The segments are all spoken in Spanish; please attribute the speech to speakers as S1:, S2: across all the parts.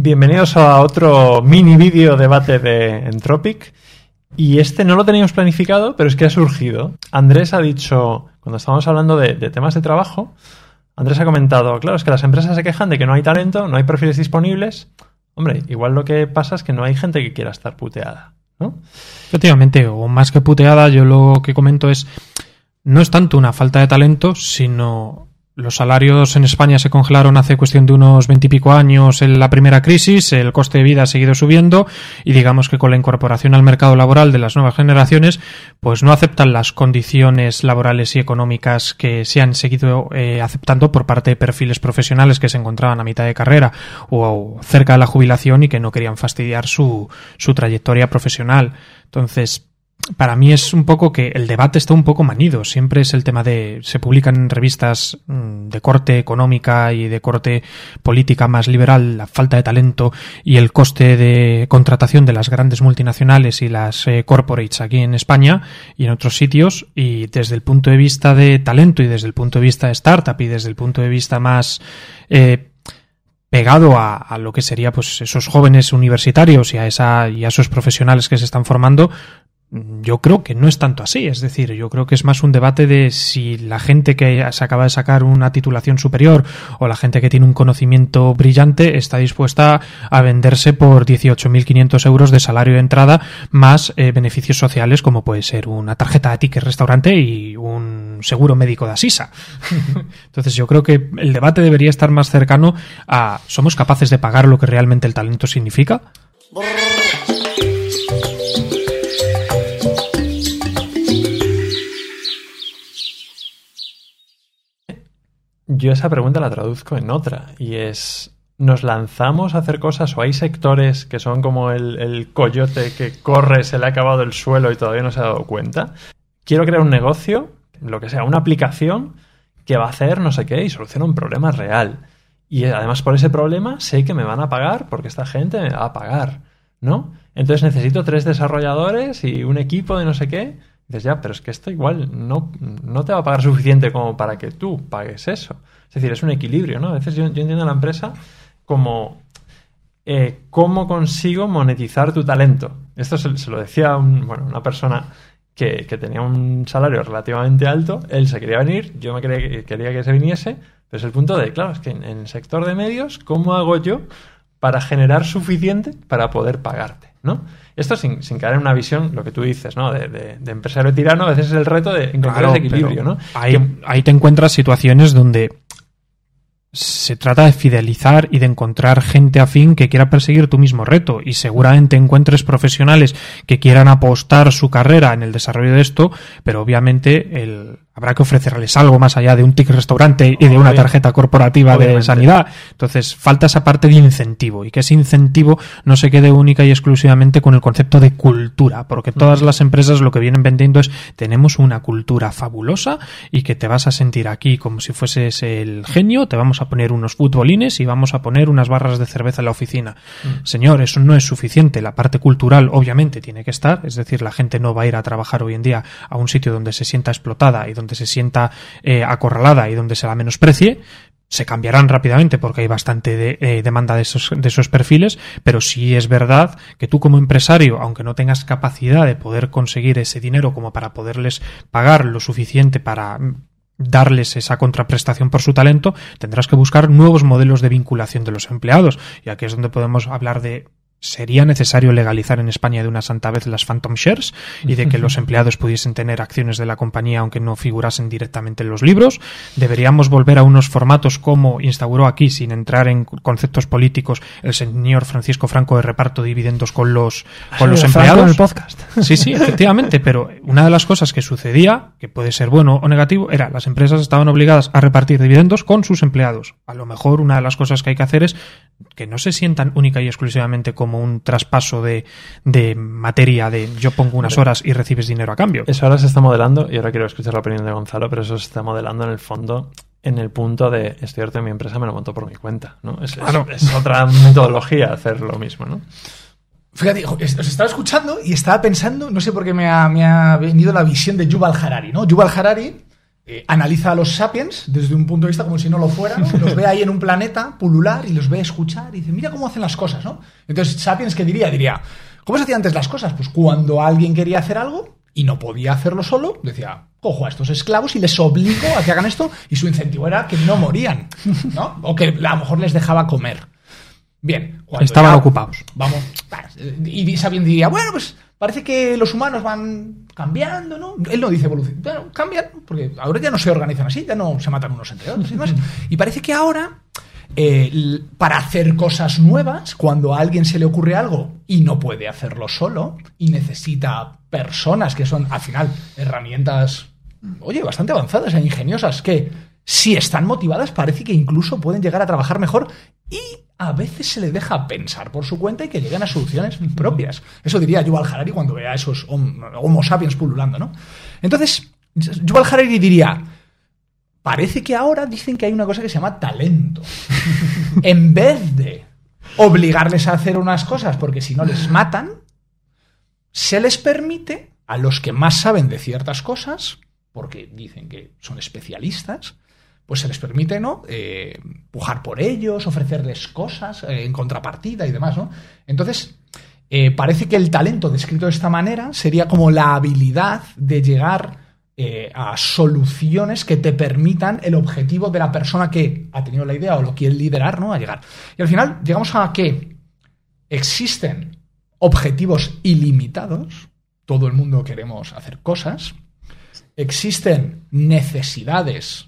S1: Bienvenidos a otro mini vídeo debate de Entropic. Y este no lo teníamos planificado, pero es que ha surgido. Andrés ha dicho, cuando estábamos hablando de, temas de trabajo, Andrés ha comentado, claro, es que las empresas se quejan de que no hay talento, no hay perfiles disponibles. Hombre, igual lo que pasa es que no hay gente que quiera estar puteada, ¿no?
S2: Efectivamente, o más que puteada, yo lo que comento es, no es tanto una falta de talento, sino los salarios en España se congelaron hace cuestión de unos veintipico años en la primera crisis, el coste de vida ha seguido subiendo y digamos que con la incorporación al mercado laboral de las nuevas generaciones, pues no aceptan las condiciones laborales y económicas que se han seguido eh, aceptando por parte de perfiles profesionales que se encontraban a mitad de carrera o cerca de la jubilación y que no querían fastidiar su, su trayectoria profesional. Entonces, para mí es un poco que el debate está un poco manido. Siempre es el tema de. Se publican revistas mm, de corte económica y de corte política más liberal la falta de talento y el coste de contratación de las grandes multinacionales y las eh, corporates aquí en España y en otros sitios. Y desde el punto de vista de talento y desde el punto de vista de startup y desde el punto de vista más. Eh, pegado a, a, lo que sería pues esos jóvenes universitarios y a esa y a esos profesionales que se están formando yo creo que no es tanto así, es decir, yo creo que es más un debate de si la gente que se acaba de sacar una titulación superior o la gente que tiene un conocimiento brillante está dispuesta a venderse por 18.500 euros de salario de entrada más eh, beneficios sociales como puede ser una tarjeta de ticket restaurante y un seguro médico de Asisa. Entonces yo creo que el debate debería estar más cercano a ¿somos capaces de pagar lo que realmente el talento significa?
S1: Yo esa pregunta la traduzco en otra y es, ¿nos lanzamos a hacer cosas o hay sectores que son como el, coyote que corre, se le ha acabado el suelo y todavía no se ha dado cuenta? Quiero crear un negocio, lo que sea, una aplicación que va a hacer no sé qué y soluciona un problema real. Y además por ese problema sé que me van a pagar porque esta gente me va a pagar, ¿no? Entonces necesito tres desarrolladores y un equipo de no sé qué dices, ya, pero es que esto igual no, no te va a pagar suficiente como para que tú pagues eso. Es decir, es un equilibrio, ¿no? A veces yo, entiendo a la empresa como eh, cómo consigo monetizar tu talento. Esto se, lo decía una persona que, tenía un salario relativamente alto, él se quería venir, yo me quería, quería que se viniese, pero es el punto de, claro, es que en el sector de medios, ¿cómo hago yo para generar suficiente para poder pagarte? ¿No? Esto sin, sin, caer en una visión, lo que tú dices, ¿no? De, de, de empresario tirano, a veces es el reto de encontrar claro, ese equilibrio, ¿no?
S2: Ahí, que... ahí te encuentras situaciones donde se trata de fidelizar y de encontrar gente afín que quiera perseguir tu mismo reto y seguramente encuentres profesionales que quieran apostar su carrera en el desarrollo de esto, pero obviamente el, habrá que ofrecerles algo más allá de un ticket restaurante y de una tarjeta corporativa Obviamente. de sanidad. Entonces, falta esa parte de incentivo y que ese incentivo no se quede única y exclusivamente con el concepto de cultura, porque todas las empresas lo que vienen vendiendo es tenemos una cultura fabulosa y que te vas a sentir aquí como si fueses el genio, te vamos a poner unos futbolines y vamos a poner unas barras de cerveza en la oficina. Mm. Señor, eso no es suficiente. La parte cultural obviamente tiene que estar, es decir, la gente no va a ir a trabajar hoy en día a un sitio donde se sienta explotada y donde se sienta eh, acorralada y donde se la menosprecie, se cambiarán rápidamente porque hay bastante eh, demanda de esos, de esos perfiles, pero sí es verdad que tú como empresario, aunque no tengas capacidad de poder conseguir ese dinero como para poderles pagar lo suficiente para darles esa contraprestación por su talento, tendrás que buscar nuevos modelos de vinculación de los empleados, y aquí es donde podemos hablar de sería necesario legalizar en España de una santa vez las phantom shares y de que los empleados pudiesen tener acciones de la compañía aunque no figurasen directamente en los libros. Deberíamos volver a unos formatos como instauró aquí, sin entrar en conceptos políticos, el señor Francisco Franco de reparto de dividendos con los, con los empleados.
S1: En el podcast.
S2: Sí, sí, efectivamente, pero una de las cosas que sucedía, que puede ser bueno o negativo, era las empresas estaban obligadas a repartir dividendos con sus empleados. A lo mejor una de las cosas que hay que hacer es que no se sientan única y exclusivamente como un traspaso de, de materia de yo pongo unas horas y recibes dinero a cambio.
S1: Eso ahora se está modelando, y ahora quiero escuchar la opinión de Gonzalo, pero eso se está modelando en el fondo en el punto de, es cierto, mi empresa me lo monto por mi cuenta, ¿no? Es,
S2: Claro.
S1: es, es otra metodología hacer lo mismo, ¿no?
S3: Fíjate, os estaba escuchando y estaba pensando, no sé por qué me ha, me ha venido la visión de Yuval Harari, ¿no? Yuval Harari
S4: eh, analiza a los sapiens desde un punto de vista como si no lo fueran, ¿no? los ve ahí en un planeta pulular y los ve escuchar y dice, mira cómo hacen las cosas, ¿no? Entonces, sapiens, ¿qué diría? Diría, ¿cómo se hacían antes las cosas? Pues cuando alguien quería hacer algo y no podía hacerlo solo, decía, cojo a estos esclavos y les obligo a que hagan esto y su incentivo era que no morían, ¿no? O que a lo mejor les dejaba comer. Bien.
S2: Estaban
S4: ya-
S2: ocupados.
S4: Vamos. Y Sabien diría, bueno, pues parece que los humanos van cambiando, ¿no? Él no dice evolución. Bueno, cambian, porque ahora ya no se organizan así, ya no se matan unos entre otros y demás. Y parece que ahora, eh, para hacer cosas nuevas, cuando a alguien se le ocurre algo y no puede hacerlo solo, y necesita personas que son, al final, herramientas, oye, bastante avanzadas e ingeniosas, que si están motivadas parece que incluso pueden llegar a trabajar mejor a veces se le deja pensar por su cuenta y que lleguen a soluciones propias. Eso diría Yuval Harari cuando vea a esos hom- homo sapiens pululando, ¿no? Entonces, Yuval Harari diría, parece que ahora dicen que hay una cosa que se llama talento. en vez de obligarles a hacer unas cosas porque si no les matan, se les permite a los que más saben de ciertas cosas, porque dicen que son especialistas, pues se les permite, ¿no? Eh, pujar por ellos, ofrecerles cosas eh, en contrapartida y demás, ¿no? Entonces, eh, parece que el talento descrito de esta manera sería como la habilidad de llegar a soluciones que te permitan el objetivo de la persona que ha tenido la idea o lo quiere liderar, ¿no? A llegar. Y al final llegamos a que existen objetivos ilimitados, todo el mundo queremos hacer cosas, existen necesidades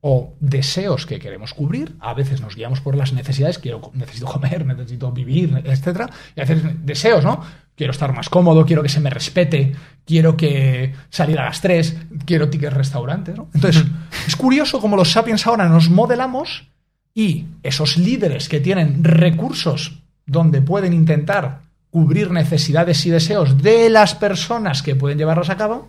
S4: o deseos que queremos cubrir, a veces nos guiamos por las necesidades, quiero, necesito comer, necesito vivir, etcétera, y a veces deseos, ¿no? Quiero estar más cómodo, quiero que se me respete, quiero que salir a las 3, quiero tickets restaurantes, ¿no? Entonces, es curioso cómo los sapiens ahora nos modelamos y esos líderes que tienen recursos donde pueden intentar cubrir necesidades y deseos de las personas que pueden llevarlos a cabo,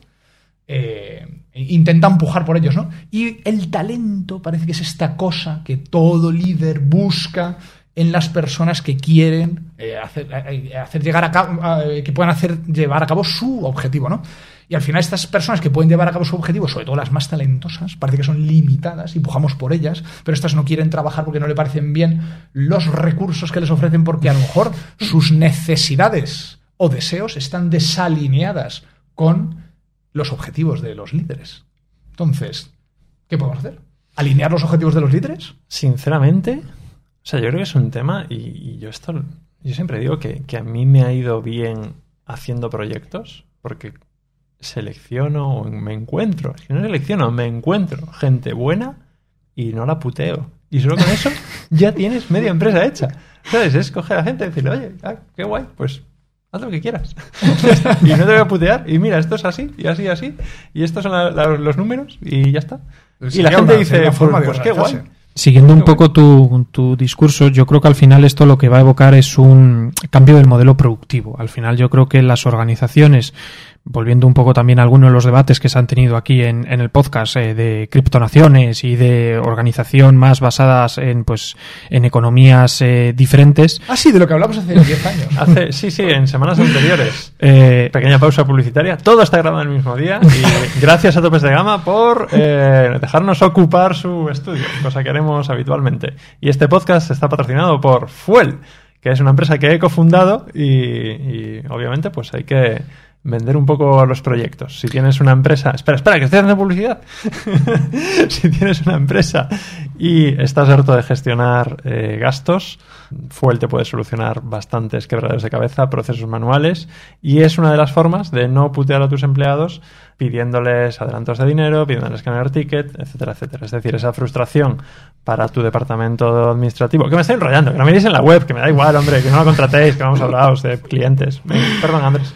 S4: eh, intenta empujar por ellos, ¿no? Y el talento parece que es esta cosa que todo líder busca en las personas que quieren eh, hacer, eh, hacer llegar a cabo, eh, que puedan hacer llevar a cabo su objetivo, ¿no? Y al final estas personas que pueden llevar a cabo su objetivo, sobre todo las más talentosas, parece que son limitadas y pujamos por ellas, pero estas no quieren trabajar porque no le parecen bien los recursos que les ofrecen porque a lo mejor sus necesidades o deseos están desalineadas con los objetivos de los líderes. Entonces, ¿qué podemos hacer? ¿Alinear los objetivos de los líderes?
S1: Sinceramente, o sea, yo creo que es un tema y, y yo esto, yo siempre digo que, que a mí me ha ido bien haciendo proyectos porque selecciono o me encuentro, si no selecciono, me encuentro gente buena y no la puteo. Y solo con eso ya tienes media empresa hecha. ¿Sabes? Es coger a gente y decirle, oye, ah, qué guay, pues haz lo que quieras. y no te voy a putear. Y mira, esto es así, y así, y así. Y estos son la- la- los números, y ya está.
S4: Pues
S1: y la gente
S4: una-
S1: dice, pues,
S4: forma de
S1: pues qué guay.
S2: Siguiendo un poco tu, tu discurso, yo creo que al final esto lo que va a evocar es un cambio del modelo productivo. Al final yo creo que las organizaciones, volviendo un poco también a algunos de los debates que se han tenido aquí en, en el podcast eh, de criptonaciones y de organización más basadas en pues en economías eh, diferentes,
S4: Ah, sí, de lo que hablamos hace 10 años.
S1: Hace, sí, sí, en semanas anteriores.
S2: eh,
S1: Pequeña pausa publicitaria. Todo está grabado en el mismo día. Y gracias a Topes de Gama por eh, dejarnos ocupar su estudio, cosa que haremos habitualmente. Y este podcast está patrocinado por Fuel, que es una empresa que he cofundado y, y obviamente pues hay que vender un poco los proyectos. Si tienes una empresa... Espera, espera, que estoy haciendo publicidad. si tienes una empresa y estás harto de gestionar eh, gastos, Fuel te puede solucionar bastantes quebraderos de cabeza, procesos manuales y es una de las formas de no putear a tus empleados pidiéndoles adelantos de dinero, pidiéndoles cambiar ticket, etcétera, etcétera. Es decir, esa frustración para tu departamento administrativo, que me estoy enrollando, que no miréis en la web, que me da igual, hombre, que no lo contratéis, que vamos a hablaros de clientes. Perdón, Andrés.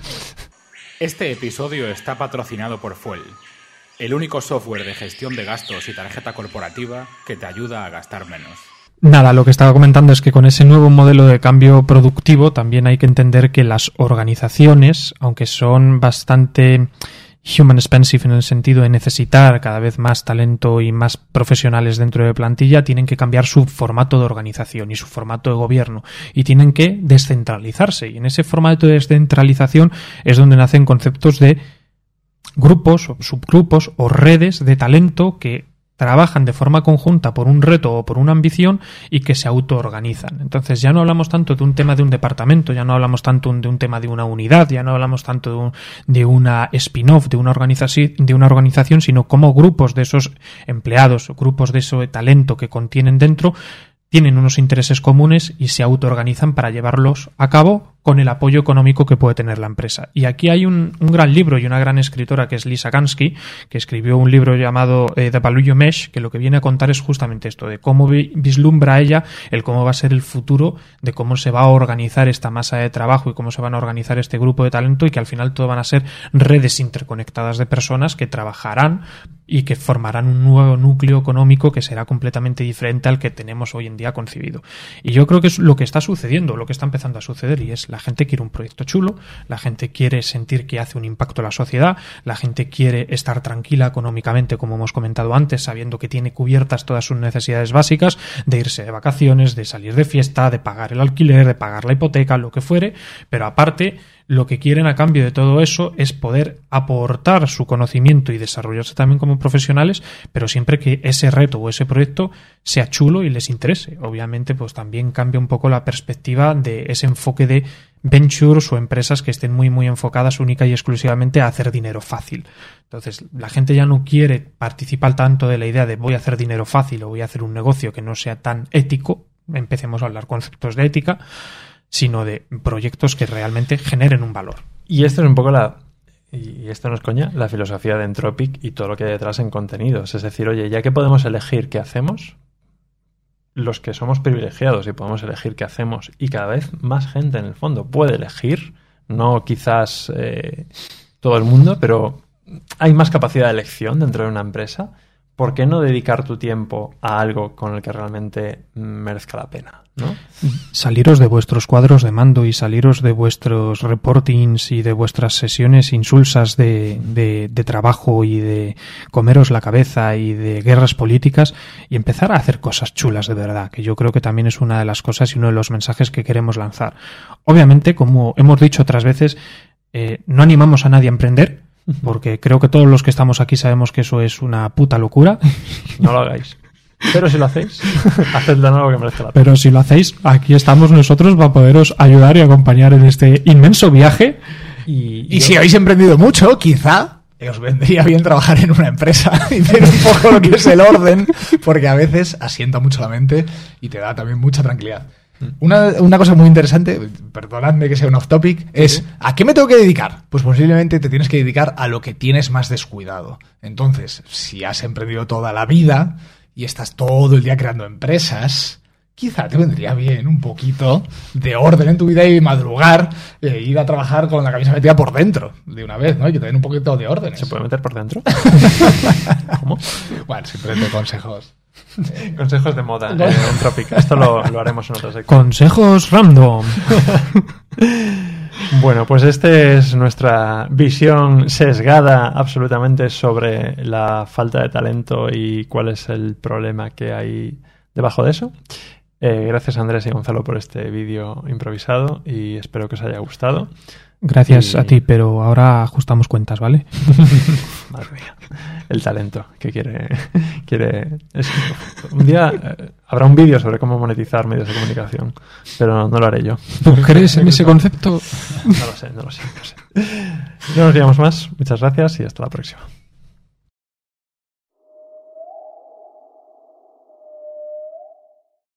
S5: Este episodio está patrocinado por Fuel, el único software de gestión de gastos y tarjeta corporativa que te ayuda a gastar menos.
S2: Nada, lo que estaba comentando es que con ese nuevo modelo de cambio productivo también hay que entender que las organizaciones, aunque son bastante human expensive en el sentido de necesitar cada vez más talento y más profesionales dentro de plantilla, tienen que cambiar su formato de organización y su formato de gobierno y tienen que descentralizarse. Y en ese formato de descentralización es donde nacen conceptos de grupos, o subgrupos o redes de talento que trabajan de forma conjunta por un reto o por una ambición y que se autoorganizan. Entonces ya no hablamos tanto de un tema de un departamento, ya no hablamos tanto de un tema de una unidad, ya no hablamos tanto de, un- de una spin-off, de una, organización, de una organización, sino como grupos de esos empleados, grupos de ese talento que contienen dentro, tienen unos intereses comunes y se autoorganizan para llevarlos a cabo con el apoyo económico que puede tener la empresa. Y aquí hay un, un gran libro y una gran escritora que es Lisa Gansky, que escribió un libro llamado eh, The Value Mesh, que lo que viene a contar es justamente esto, de cómo vi- vislumbra ella el cómo va a ser el futuro, de cómo se va a organizar esta masa de trabajo y cómo se van a organizar este grupo de talento y que al final todo van a ser redes interconectadas de personas que trabajarán y que formarán un nuevo núcleo económico que será completamente diferente al que tenemos hoy en día concebido. Y yo creo que es lo que está sucediendo, lo que está empezando a suceder, y es la gente quiere un proyecto chulo, la gente quiere sentir que hace un impacto en la sociedad, la gente quiere estar tranquila económicamente, como hemos comentado antes, sabiendo que tiene cubiertas todas sus necesidades básicas, de irse de vacaciones, de salir de fiesta, de pagar el alquiler, de pagar la hipoteca, lo que fuere, pero aparte lo que quieren a cambio de todo eso es poder aportar su conocimiento y desarrollarse también como profesionales, pero siempre que ese reto o ese proyecto sea chulo y les interese. Obviamente, pues también cambia un poco la perspectiva de ese enfoque de ventures o empresas que estén muy muy enfocadas única y exclusivamente a hacer dinero fácil. Entonces, la gente ya no quiere participar tanto de la idea de voy a hacer dinero fácil o voy a hacer un negocio que no sea tan ético, empecemos a hablar conceptos de ética, sino de proyectos que realmente generen un valor.
S1: Y esto es un poco la. Y esto no es coña, la filosofía de Entropic y todo lo que hay detrás en contenidos. Es decir, oye, ya que podemos elegir qué hacemos, los que somos privilegiados y podemos elegir qué hacemos, y cada vez más gente en el fondo puede elegir, no quizás eh, todo el mundo, pero hay más capacidad de elección dentro de una empresa. ¿Por qué no dedicar tu tiempo a algo con el que realmente merezca la pena? ¿no?
S2: Saliros de vuestros cuadros de mando y saliros de vuestros reportings y de vuestras sesiones insulsas de, de, trabajo y de comeros la cabeza y de guerras políticas y empezar a hacer cosas chulas de verdad, que yo creo que también es una de las cosas y uno de los mensajes que queremos lanzar. Obviamente, como hemos dicho otras veces, eh, no animamos a nadie a emprender, porque creo que todos los que estamos aquí sabemos que eso es una puta locura.
S1: No lo hagáis. Pero si lo hacéis, hacedlo en algo que merezca la pena.
S2: Pero si lo hacéis, aquí estamos nosotros para poderos ayudar y acompañar en este inmenso viaje.
S1: Y,
S4: Y si habéis emprendido mucho, quizá os vendría bien trabajar en una empresa y ver un poco lo que es el orden, porque a veces asienta mucho la mente y te da también mucha tranquilidad. Una, una cosa muy interesante, perdonadme que sea un off topic, es ¿a qué me tengo que dedicar? Pues posiblemente te tienes que dedicar a lo que tienes más descuidado. Entonces, si has emprendido toda la vida y estás todo el día creando empresas, quizá te vendría bien un poquito de orden en tu vida y madrugar e ir a trabajar con la camisa metida por dentro de una vez, ¿no? Y que te den un poquito de orden.
S1: ¿Se puede meter por dentro? ¿Cómo?
S4: Bueno, simplemente consejos.
S1: Consejos de moda en Entropic. Esto lo, lo haremos en otra sección.
S2: Consejos random.
S1: Bueno, pues esta es nuestra visión sesgada absolutamente sobre la falta de talento y cuál es el problema que hay debajo de eso. Eh, gracias Andrés y Gonzalo por este vídeo improvisado y espero que os haya gustado.
S2: Gracias
S1: Y-
S2: a ti, pero ahora ajustamos cuentas, ¿vale?
S1: Madre mía, el talento que quiere... quiere es- un día eh, habrá un vídeo sobre cómo monetizar medios de comunicación, pero no, no lo haré yo.
S2: ¿Tú crees en ese concepto?
S1: No lo sé, no lo sé, no lo sé. No nos digamos más. Muchas gracias y hasta la próxima.